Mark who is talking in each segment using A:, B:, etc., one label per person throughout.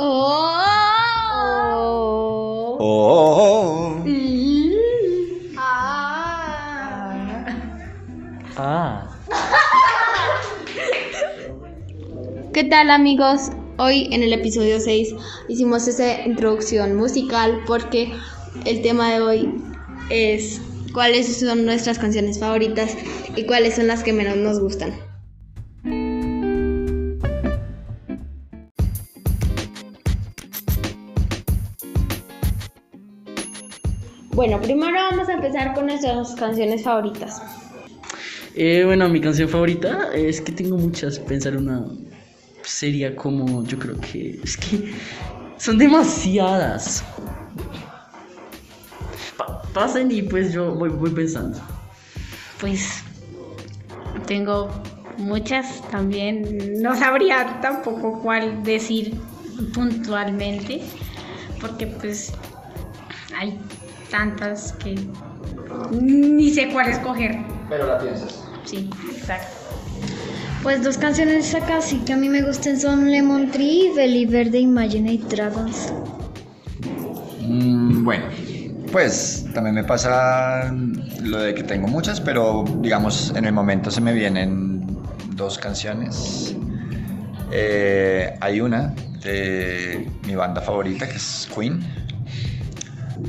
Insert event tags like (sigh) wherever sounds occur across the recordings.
A: Oh.
B: Oh.
C: Oh.
A: Ah.
B: Ah.
A: ¿Qué tal amigos? Hoy en el episodio 6 hicimos esa introducción musical porque el tema de hoy es cuáles son nuestras canciones favoritas y cuáles son las que menos nos gustan. Bueno, primero vamos a empezar con nuestras canciones favoritas.
B: Eh, bueno, mi canción favorita es que tengo muchas. Pensar una sería como, yo creo que es que son demasiadas. Pa- pasen y pues yo voy, voy pensando.
D: Pues tengo muchas también. No sabría tampoco cuál decir puntualmente, porque pues hay tantas que ni sé cuál escoger.
C: Pero la piensas.
D: Sí, exacto.
E: Pues dos canciones acá sí que a mí me gustan son Lemon Tree y Believer de Imagine Dragons.
C: Mm, bueno, pues también me pasa lo de que tengo muchas, pero digamos en el momento se me vienen dos canciones. Eh, hay una de mi banda favorita que es Queen.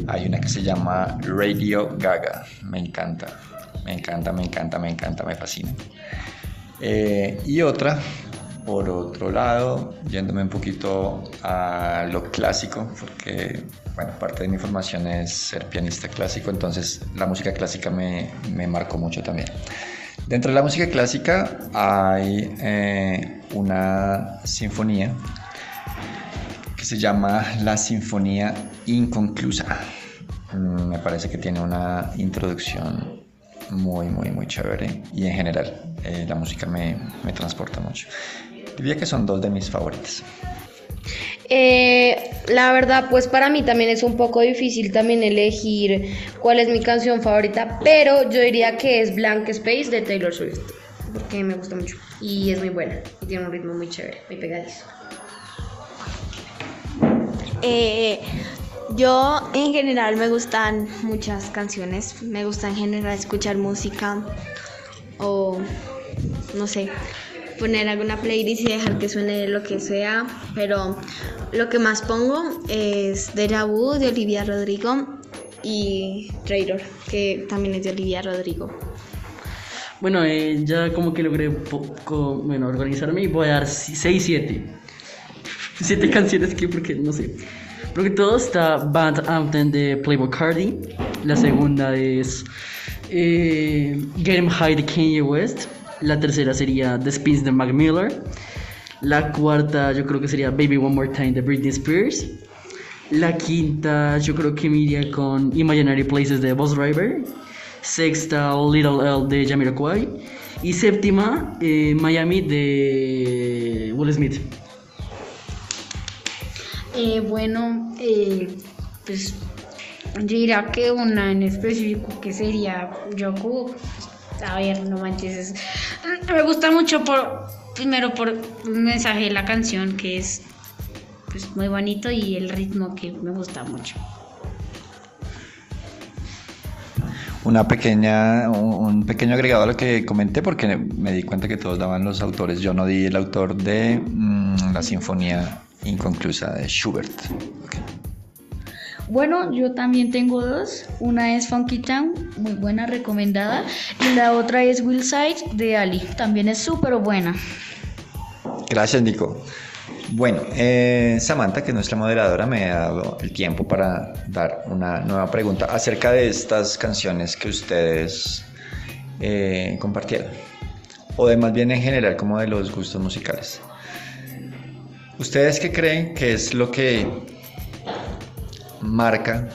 C: Hay una que se llama Radio Gaga. Me encanta, me encanta, me encanta, me encanta, me fascina. Eh, y otra, por otro lado, yéndome un poquito a lo clásico, porque, bueno, parte de mi formación es ser pianista clásico, entonces la música clásica me, me marcó mucho también. Dentro de la música clásica hay eh, una sinfonía que se llama la Sinfonía Inconclusa. Mm, Me parece que tiene una introducción muy, muy, muy chévere y en general eh, la música me, me transporta mucho. Diría que son dos de mis favoritas.
A: Eh, la verdad, pues para mí también es un poco difícil también elegir cuál es mi canción favorita, pero yo diría que es Blank Space de Taylor Swift, porque me gusta mucho y es muy buena y tiene un ritmo muy chévere, muy pegadizo.
F: Eh, yo en general me gustan muchas canciones, me gusta en general escuchar música o no sé, poner alguna playlist y dejar que suene lo que sea, pero lo que más pongo es Deja Vu de Olivia Rodrigo y Traitor, que también es de Olivia Rodrigo.
B: Bueno, eh, ya como que logré poco, bueno, organizarme y voy a dar 6, 7. 7 canciones que, porque no sé. Porque todo está Band Anthem de Playboy Cardi. La segunda es eh, Get 'em High de Kanye West. La tercera sería The Spins de Mac Miller. La cuarta yo creo que sería Baby One More Time de Britney Spears. La quinta yo creo que me iría con Imaginary Places de Boss Driver. Sexta Little L de Jamiroquai. Y séptima eh, Miami de Will Smith.
D: Eh, bueno, eh, pues yo diría que una en específico que sería Yoku. A ver, no manches. es- me gusta mucho por primero por un mensaje de la canción que es pues muy bonito y el ritmo que me gusta mucho.
C: Una pequeña, un, un pequeño agregado a lo que comenté, porque me di cuenta que todos daban los autores. Yo no di el autor de mm, la Sinfonía Inconclusa de Schubert.
E: Bueno, yo también tengo dos. Una es Funky Town, muy buena, recomendada. Y la otra es Will Side de Ali, también es súper buena.
C: Gracias, Nico. Bueno, eh, Samantha, que es nuestra moderadora, me ha dado el tiempo para dar una nueva pregunta acerca de estas canciones que ustedes eh, compartieron. O de más bien en general, como de los gustos musicales. ¿Ustedes qué creen que es lo que marca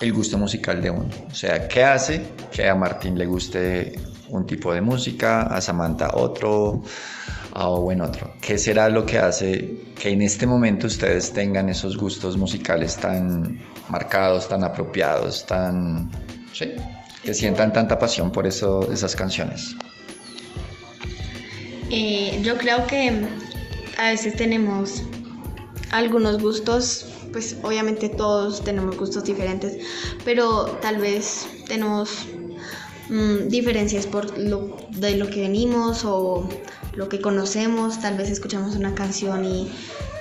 C: el gusto musical de uno? O sea, ¿qué hace que a Martín le guste un tipo de música, a Samantha otro, a Owen otro? ¿Qué será lo que hace que en este momento ustedes tengan esos gustos musicales tan marcados, tan apropiados, tan... Sí, que sientan tanta pasión por eso, esas canciones?
F: Eh, yo creo que a veces tenemos algunos gustos, pues obviamente todos tenemos gustos diferentes, pero tal vez tenemos mm, diferencias por lo de lo que venimos o lo que conocemos, tal vez escuchamos una canción y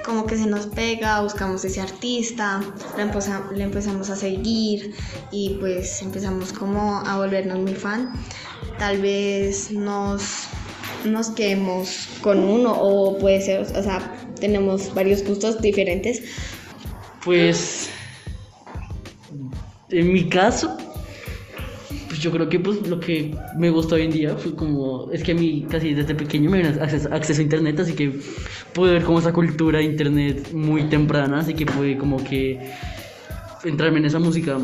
F: como que se nos pega, buscamos ese artista, le, empezamos a seguir y pues empezamos como a volvernos muy fan. Tal vez nos, nos quedemos con uno o puede ser, o sea, tenemos varios gustos diferentes.
B: Pues en mi caso, pues yo creo que pues lo que me gustó hoy en día fue como, es que a mí casi desde pequeño me dio acceso, acceso, a internet, así que pude ver como esa cultura de internet muy temprana, así que pude como que entrarme en esa música.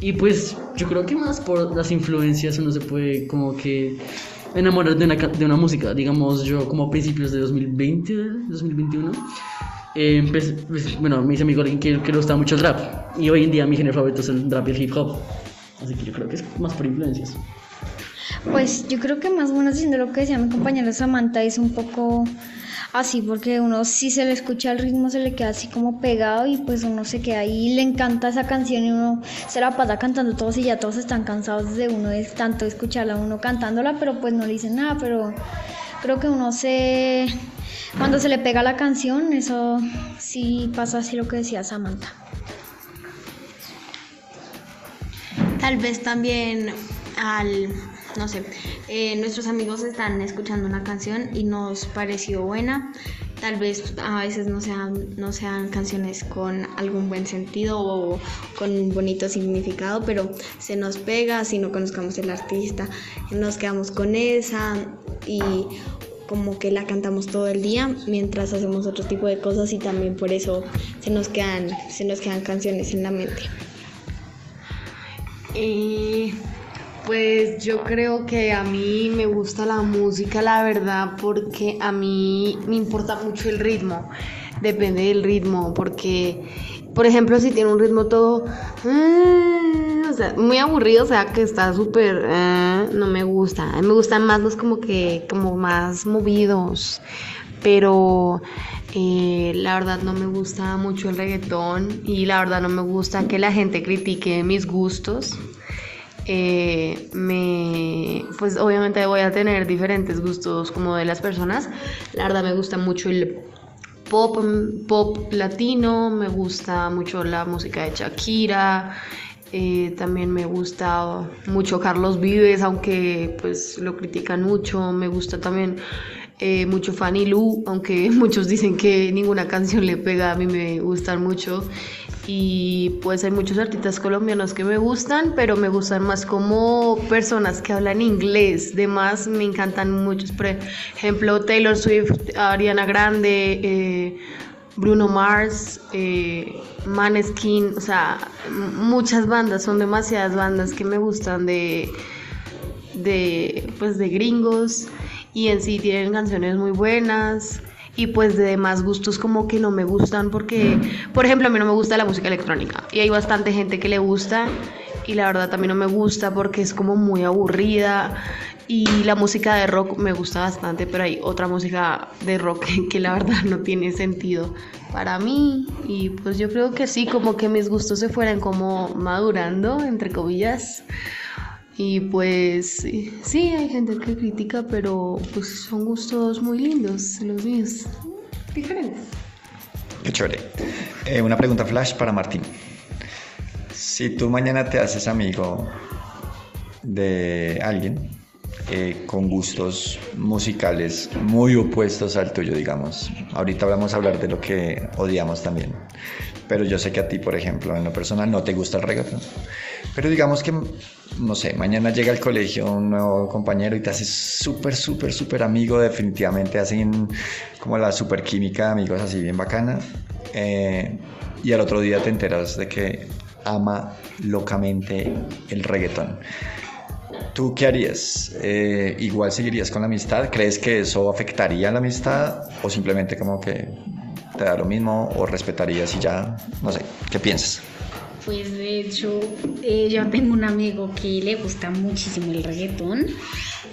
B: Y pues yo creo que más por las influencias uno se puede como que enamorar de una, de una música, digamos yo como a principios de 2020, 2021. Eh, pues, bueno, me dice mi amigo que, que le gusta mucho el rap y hoy en día mi género favorito es el rap y el hip hop. Así que yo creo que es más por influencias.
E: Pues yo creo que más bueno siendo lo que decía mi compañera Samantha es un poco así porque uno si se le escucha el ritmo se le queda así como pegado y pues uno se queda ahí le encanta esa canción y uno se la pasa cantando todos y ya todos están cansados de uno tanto escucharla uno cantándola pero pues no le dicen nada pero creo que uno se cuando se le pega la canción eso sí pasa así lo que decía Samantha.
F: Tal vez también al, no sé, eh, nuestros amigos están escuchando una canción y nos pareció buena. Tal vez a veces no sean, no sean canciones con algún buen sentido o con un bonito significado, pero se nos pega si no conozcamos el artista, nos quedamos con esa y como que la cantamos todo el día mientras hacemos otro tipo de cosas y también por eso se nos quedan, se nos quedan canciones en la mente.
G: Eh, pues yo creo que a mí me gusta la música, la verdad, porque a mí me importa mucho el ritmo. Depende del ritmo, porque, por ejemplo, si tiene un ritmo todo, eh, o sea, muy aburrido, o sea, que está súper, eh, no me gusta. A mí me gustan más los como que, como más movidos, pero la verdad no me gusta mucho el reggaetón y la verdad no me gusta que la gente critique mis gustos. Eh, me, pues obviamente voy a tener diferentes gustos como de las personas. La verdad me gusta mucho el pop, pop latino, me gusta mucho la música de Shakira. Eh, también me gusta mucho Carlos Vives, aunque pues lo critican mucho. Me gusta también eh, mucho Fanny Lu, aunque (laughs) muchos dicen que ninguna canción le pega, a mí me gustan mucho. Y pues hay muchos artistas colombianos que me gustan, pero me gustan más como personas que hablan inglés. Demás me encantan muchos, por ejemplo Taylor Swift, Ariana Grande, eh, Bruno Mars, eh, Maneskin, o sea, muchas bandas, son demasiadas bandas que me gustan de, de, pues de gringos. Y en sí tienen canciones muy buenas y pues de demás gustos como que no me gustan porque, por ejemplo, a mí no me gusta la música electrónica y hay bastante gente que le gusta y la verdad también no me gusta porque es como muy aburrida y la música de rock me gusta bastante, pero hay otra música de rock (laughs) que la verdad no tiene sentido para mí y pues yo creo que sí, como que mis gustos se fueran como madurando, entre comillas. Y pues sí, hay gente que critica, pero pues son gustos muy lindos los míos, diferentes.
C: Qué chévere. Eh, una pregunta flash para Martín. Si tú mañana te haces amigo de alguien eh, con gustos musicales muy opuestos al tuyo, digamos, ahorita vamos a hablar de lo que odiamos también, pero yo sé que a ti, por ejemplo, en lo personal no te gusta el reggaeton. Pero digamos que, no sé, mañana llega al colegio un nuevo compañero y te haces súper, súper, súper amigo, definitivamente hacen como la super química, amigos así bien bacana. Eh, y al otro día te enteras de que ama locamente el reggaetón. ¿Tú qué harías? Eh, ¿Igual seguirías con la amistad? ¿Crees que eso afectaría la amistad? ¿O simplemente como que te da lo mismo? ¿O respetarías y ya? No sé, ¿qué piensas?
D: Pues de hecho, eh, yo tengo un amigo que le gusta muchísimo el reggaetón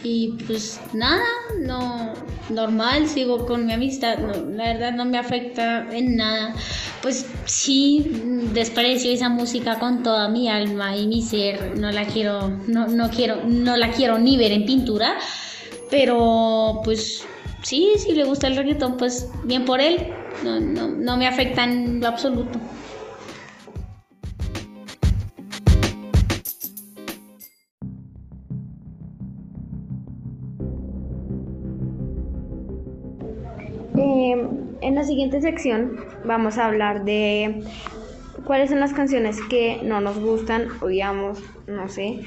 D: Y pues nada, no, normal, sigo con mi amistad, no, la verdad no me afecta en nada. Pues sí, desprecio esa música con toda mi alma y mi ser, no la quiero, no, no quiero, no la quiero ni ver en pintura, pero pues sí, si le gusta el reggaetón, pues bien por él, no, no, no me afecta en lo absoluto.
F: En la siguiente sección vamos a hablar de cuáles son las canciones que no nos gustan, odiamos, no sé,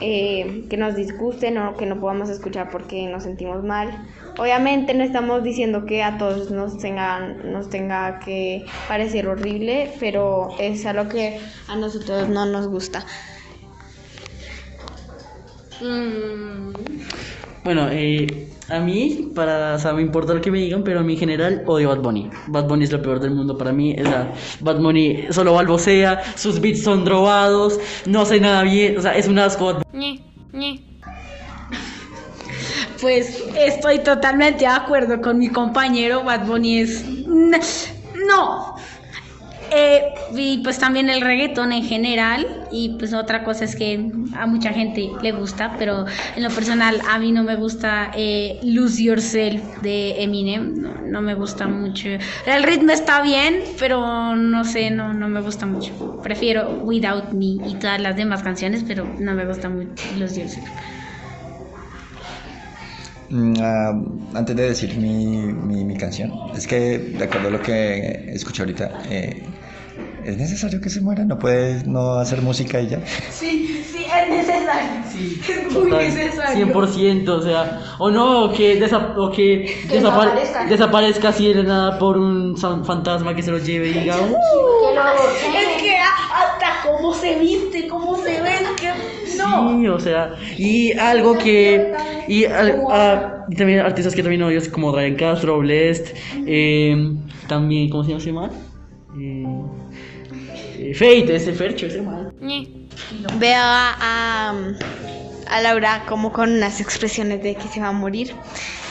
F: eh, que nos disgusten o que no podamos escuchar porque nos sentimos mal. Obviamente no estamos diciendo que a todos nos tengan, nos tenga que parecer horrible, pero es algo que a nosotros no nos gusta.
B: Bueno, eh, a mí, para, o sea, me importa lo que me digan, pero a mí en general odio Bad Bunny. Bad Bunny es lo peor del mundo para mí. O sea, Bad Bunny solo balbocea, sus beats son drogados, no sé nada bien, o sea, es un asco. Bad (laughs)
D: Pues estoy totalmente de acuerdo con mi compañero. Bad Bunny es. No. Eh, y pues también el reggaetón en general. Y pues otra cosa es que a mucha gente le gusta, pero en lo personal a mí no me gusta eh, Lose Yourself de Eminem. No, me gusta mucho. El ritmo está bien, pero no sé, no, no me gusta mucho. Prefiero Without Me y todas las demás canciones, pero no me gusta mucho Lose Yourself.
C: Mm, ah, antes de decir mi, mi, mi canción, es que de acuerdo a lo que escuché ahorita, eh, es necesario que se muera, no puede no hacer música y ya.
D: Sí, sí, es necesario.
B: Sí,
D: es muy
B: total,
D: necesario.
B: 100%, o sea, o no, o que, desa- o que,
D: Que
B: desapare-
D: desaparezca.
B: desaparezca así de la nada por un fantasma que se lo lleve y diga, "Uh".
D: Es que hasta cómo se viste, cómo se ve, que no.
B: Sí, o sea, y algo que. Y, al- a- y también artistas que también odio, como Ryan Castro, Blessed, eh, también, ¿cómo se llama? Eh, Fate, ese Fercho, ese man.
F: Veo a, a, a Laura como con unas expresiones de que se va a morir.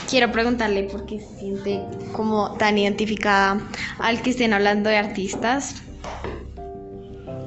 F: Quiero preguntarle por qué se siente como tan identificada al que estén hablando de artistas.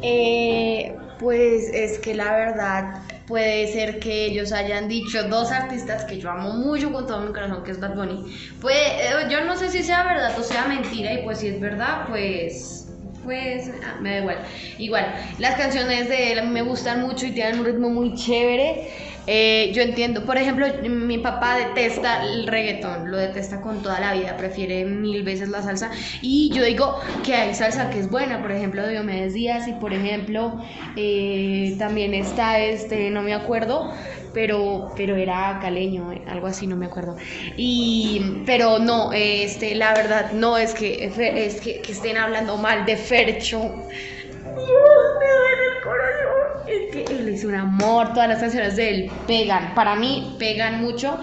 G: Eh, pues es que la verdad puede ser que ellos hayan dicho dos artistas que yo amo mucho con todo mi corazón, que es Bad Bunny. Pues eh, yo no sé si sea verdad o sea mentira, y pues si es verdad, pues. Pues ah, me da igual. Igual, las canciones de él me gustan mucho y tienen un ritmo muy chévere. Eh, yo entiendo, por ejemplo, mi papá detesta el reggaetón, lo detesta con toda la vida, prefiere mil veces la salsa. Y yo digo que hay salsa que es buena, por ejemplo, Diomedes Díaz, y por ejemplo, eh, también está este, no me acuerdo, pero, pero era caleño, algo así, no me acuerdo. Y, pero no, este, la verdad, no es que, es que, que estén hablando mal de Fercho. Dios, me duele el corazón. Es que él es un amor, todas las canciones de él pegan, para mí pegan mucho.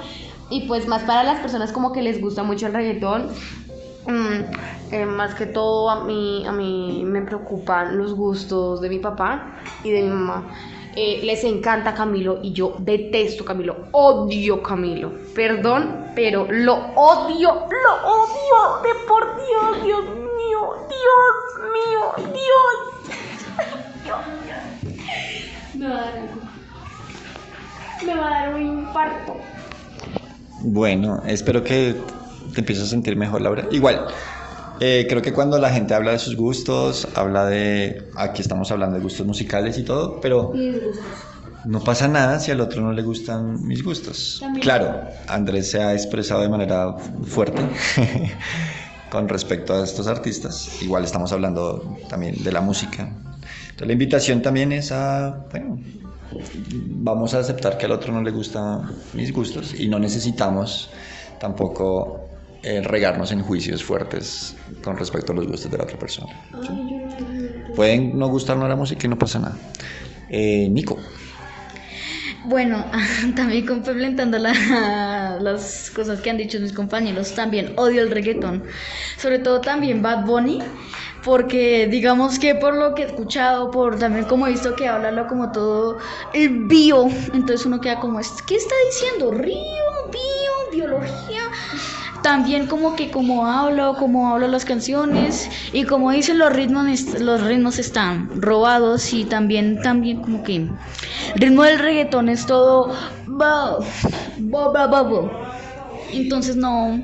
G: Y pues más para las personas como que les gusta mucho el reggaetón. mm, eh, más que todo a mí, a mí me preocupan los gustos de mi papá y de mi mamá. Eh, les encanta Camilo y yo detesto Camilo, odio Camilo. Perdón, pero lo odio, lo odio de por Dios, Dios mío, Dios mío, Dios. Me va a dar algo. Me va a dar un infarto.
C: Bueno, espero que te empieces a sentir mejor, Laura. Igual, eh, creo que cuando la gente habla de sus gustos, habla de, aquí estamos hablando de gustos musicales y todo, pero no pasa nada si al otro no le gustan mis gustos. Claro, Andrés se ha expresado de manera fuerte (laughs) con respecto a estos artistas. Igual estamos hablando también de la música. Entonces la invitación también es a, bueno, vamos a aceptar que al otro no le gustan mis gustos y no necesitamos tampoco eh, regarnos en juicios fuertes con respecto a los gustos de la otra persona. ¿sí? Pueden no gustarnos la música y no pasa nada. Eh, Nico,
E: Bueno, (laughs) también complementando la,
H: la- las cosas que han dicho mis compañeros, también odio el reggaetón. Sobre todo también Bad Bunny, porque digamos que por lo que he escuchado, por también como he visto que habla como todo el bio, entonces uno queda como, ¿qué está diciendo? Río, bio, biología. También como que como hablo, como hablo las canciones y como dicen los ritmos, los ritmos están robados y también también como que el ritmo del reggaetón es todo. Entonces no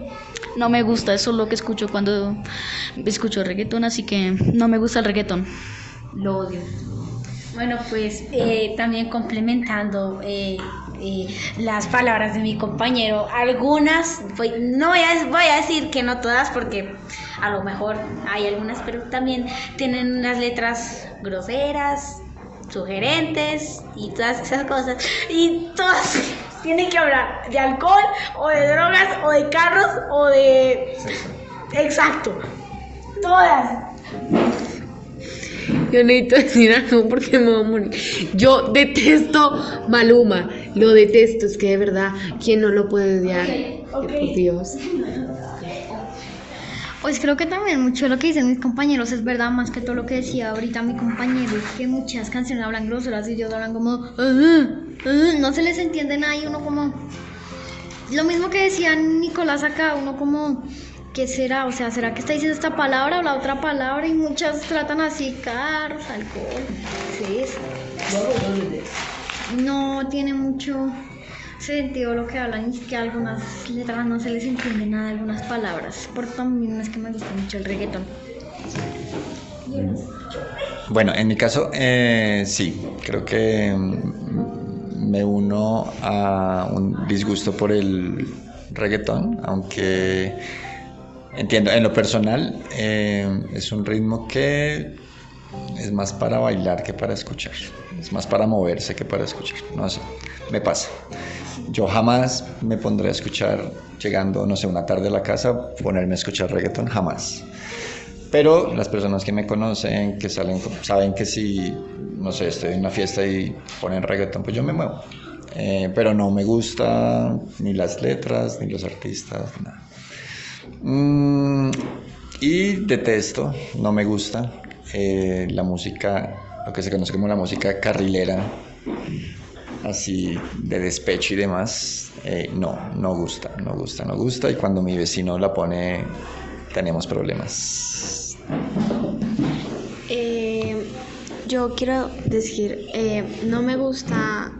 H: no me gusta, eso es lo que escucho cuando escucho reggaetón, así que no me gusta el reggaetón. Lo odio.
D: Bueno, pues eh, también complementando eh, eh, las palabras de mi compañero, algunas, no voy a, voy a decir que no todas porque a lo mejor hay algunas, pero también tienen unas letras groseras, sugerentes y todas esas cosas. Y todas (laughs) tienen que hablar de alcohol o de drogas o de carros o de... Exacto. Todas.
G: Yo necesito decir algo porque me voy a morir. Yo detesto Maluma. Lo detesto. Es que de verdad, ¿quién no lo puede odiar? Por Dios.
E: Pues creo que también mucho de lo que dicen mis compañeros es verdad, más que todo lo que decía ahorita mi compañero, que muchas canciones hablan groseras y ellos hablan como, no se les entiende nada y uno como, lo mismo que decía Nicolás acá, uno como, ¿qué será? O sea, ¿será que está diciendo esta palabra o la otra palabra? Y muchas tratan así, carros, alcohol, sí, no tiene mucho sentido lo que hablan y que algunas letras no se les entiende nada, algunas palabras. Por también es que me gusta mucho el reggaetón.
C: Bueno, en mi caso, eh, sí, creo que mm, me uno a un disgusto por el reggaetón, aunque entiendo, en lo personal eh, es un ritmo que es más para bailar que para escuchar, es más para moverse que para escuchar, no sé, me pasa. Yo jamás me pondré a escuchar, llegando, no sé, una tarde a la casa, ponerme a escuchar reggaetón, jamás. Pero las personas que me conocen, que salen, saben que si, no sé, estoy en una fiesta y ponen reggaetón, pues yo me muevo. Eh, pero no me gusta ni las letras, ni los artistas, nada. Mm, y detesto, no me gusta eh, la música, lo que se conoce como la música carrilera, así de despecho y demás. eh, no, no gusta, no gusta, no gusta. Y cuando mi vecino la pone, tenemos problemas.
F: Eh, yo quiero decir, no me gusta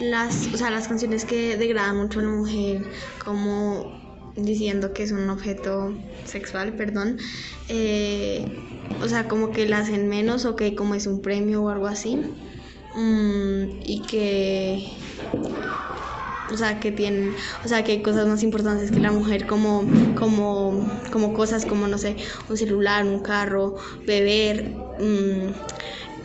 F: las, o sea, las canciones que degradan mucho a la mujer, como diciendo que es un objeto sexual, perdón. Eh, o sea, como que la hacen menos o que como es un premio o algo así. Mm, y que o sea que tienen o sea que hay cosas más importantes que la mujer como como como cosas como no sé un celular un carro beber mm,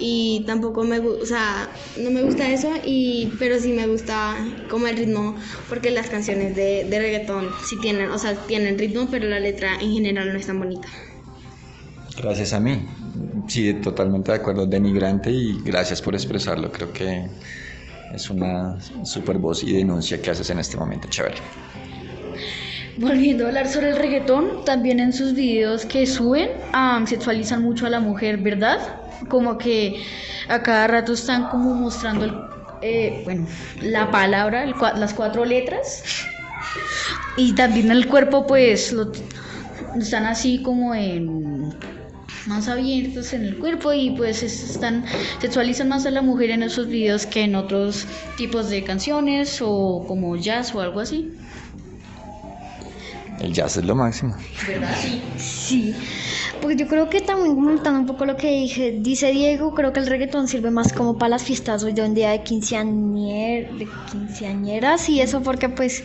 F: y tampoco me gusta o sea no me gusta eso y pero sí me gusta como el ritmo porque las canciones de, de reggaetón sí tienen o sea tienen ritmo pero la letra en general no es tan bonita
C: Gracias a mí. Sí, totalmente de acuerdo. Denigrante y gracias por expresarlo. Creo que es una super voz y denuncia que haces en este momento. Chévere.
H: Volviendo a hablar sobre el reggaetón, también en sus videos que suben sexualizan mucho a la mujer, ¿verdad? Como que a cada rato están como mostrando el, eh, bueno, la palabra, el las cuatro letras. Y también el cuerpo, pues, lo, están así como en más abiertos en el cuerpo y pues es- están sexualizan más a la mujer en esos videos que en otros tipos de canciones o como jazz o algo así.
C: El jazz es lo máximo.
H: ¿Verdad? Sí.
E: Sí, porque yo creo que también comentando un poco lo que dije, dice Diego, creo que el reggaetón sirve más como para las fiestas hoy de un día de, quinceañer, de quinceañeras y eso porque pues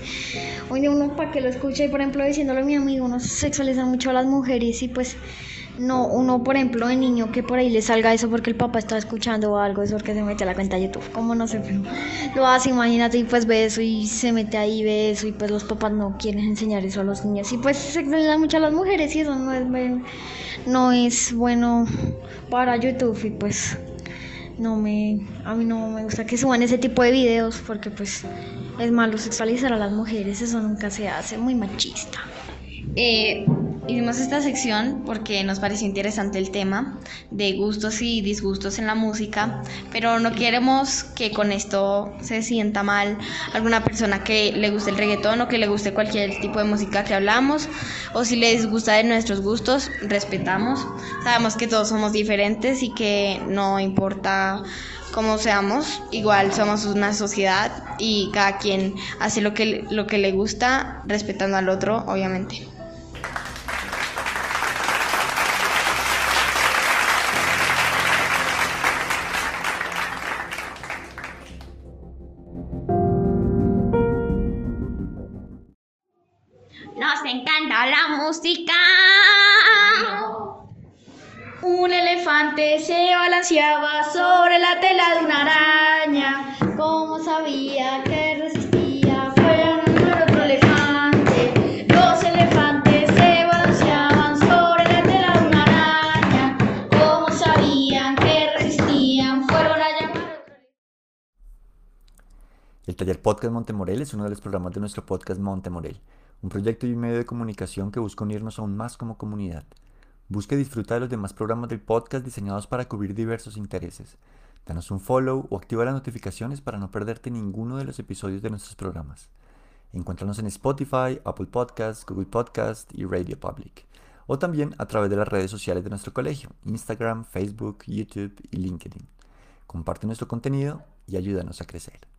E: hoy día uno para que lo escuche por ejemplo diciéndolo a mi amigo, uno sexualiza mucho a las mujeres y pues no, uno por ejemplo de niño que por ahí le salga eso porque el papá está escuchando o algo, eso porque se mete a la cuenta de YouTube, como no sé, lo hace, imagínate y pues ve eso y se mete ahí, ve eso y pues los papás no quieren enseñar eso a los niños. Y pues sexualiza mucho a las mujeres y eso no es no es bueno para YouTube y pues no me, a mí no me gusta que suban ese tipo de videos porque pues Es malo sexualizar a las mujeres, eso nunca se hace, muy machista.
F: Eh, hicimos esta sección porque nos pareció interesante el tema de gustos y disgustos en la música, pero no queremos que con esto se sienta mal alguna persona que le guste el reggaetón o que le guste cualquier tipo de música que hablamos, o si les gusta de nuestros gustos, respetamos. Sabemos que todos somos diferentes y que no importa cómo seamos, igual somos una sociedad y cada quien hace lo que, lo que le gusta, respetando al otro, obviamente. Música.
H: Un elefante se balanceaba sobre la tela de una araña. Como sabía que resistía, fue a nombrar otro elefante. Los elefantes se balanceaban sobre la tela de una araña. Como sabían que resistían, fueron a llamar
C: El taller Podcast Montemorel es uno de los programas de nuestro podcast Montemorel, un proyecto y un medio de comunicación que busca unirnos aún más como comunidad. Busque disfrutar de los demás programas del podcast diseñados para cubrir diversos intereses. Danos un follow o activa las notificaciones para no perderte ninguno de los episodios de nuestros programas. Encuéntranos en Spotify, Apple Podcasts, Google Podcasts y Radio Public. O también a través de las redes sociales de nuestro colegio, Instagram, Facebook, YouTube y LinkedIn. Comparte nuestro contenido y ayúdanos a crecer.